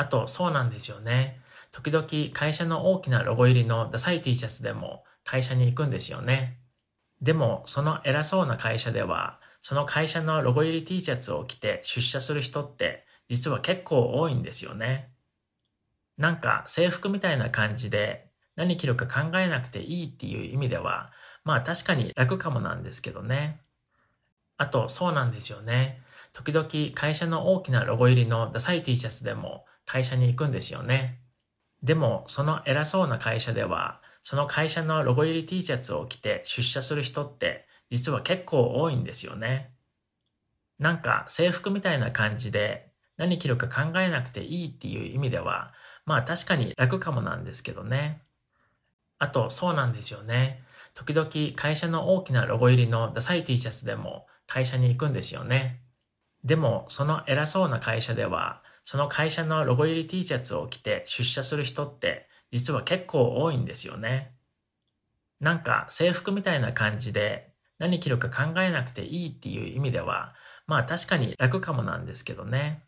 あとそうなんですよね。時々会社の大きなロゴ入りのダサい T シャツでも会社に行くんですよね。でもその偉そうな会社ではその会社のロゴ入り T シャツを着て出社する人って実は結構多いんですよね。なんか制服みたいな感じで何着るか考えなくていいっていう意味ではまあ確かに楽かもなんですけどね。あとそうなんですよね。時々会社の大きなロゴ入りのダサい T シャツでも会社に行くんですよね。でもその偉そうな会社ではその会社のロゴ入り T シャツを着て出社する人って実は結構多いんですよね。なんか制服みたいな感じで何着るか考えなくていいっていう意味ではまあ確かに楽かもなんですけどね。あとそうなんですよね。時々会社の大きなロゴ入りのダサい T シャツでも会社に行くんですよね。でもその偉そうな会社ではその会社のロゴ入り T シャツを着て出社する人って実は結構多いんですよね。なんか制服みたいな感じで何着るか考えなくていいっていう意味ではまあ確かに楽かもなんですけどね。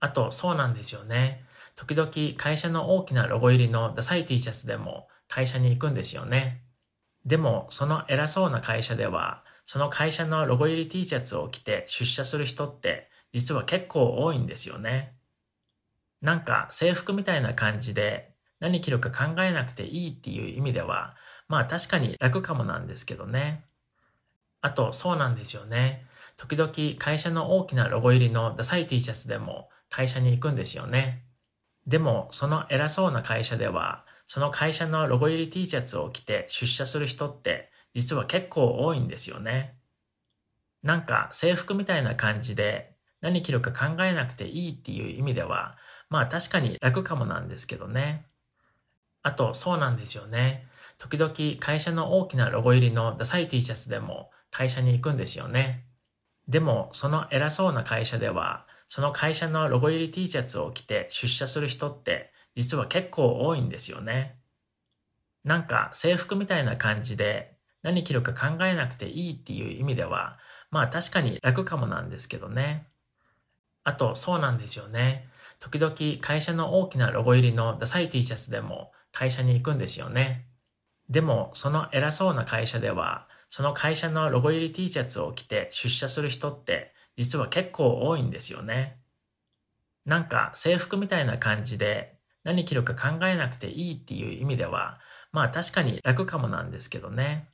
あとそうなんですよね。時々会社の大きなロゴ入りのダサい T シャツでも会社に行くんですよね。でもその偉そうな会社ではその会社のロゴ入り T シャツを着て出社する人って実は結構多いんですよね。なんか制服みたいな感じで何着るか考えなくていいっていう意味ではまあ確かに楽かもなんですけどね。あとそうなんですよね。時々会社の大きなロゴ入りのダサい T シャツでも会社に行くんですよね。でもその偉そうな会社ではその会社のロゴ入り T シャツを着て出社する人って実は結構多いんですよね。なんか制服みたいな感じで何着るか考えなくていいっていう意味ではまあ確かに楽かもなんですけどね。あとそうなんですよね。時々会社の大きなロゴ入りのダサい T シャツでも会社に行くんですよね。でもその偉そうな会社ではその会社のロゴ入り T シャツを着て出社する人って実は結構多いんですよね。なんか制服みたいな感じで何着るか考えなくていいっていう意味ではまあ確かに楽かもなんですけどね。あとそうなんですよね。時々会社の大きなロゴ入りのダサい T シャツでも会社に行くんですよね。でもその偉そうな会社ではその会社のロゴ入り T シャツを着て出社する人って実は結構多いんですよね。なんか制服みたいな感じで何着るか考えなくていいっていう意味ではまあ確かに楽かもなんですけどね。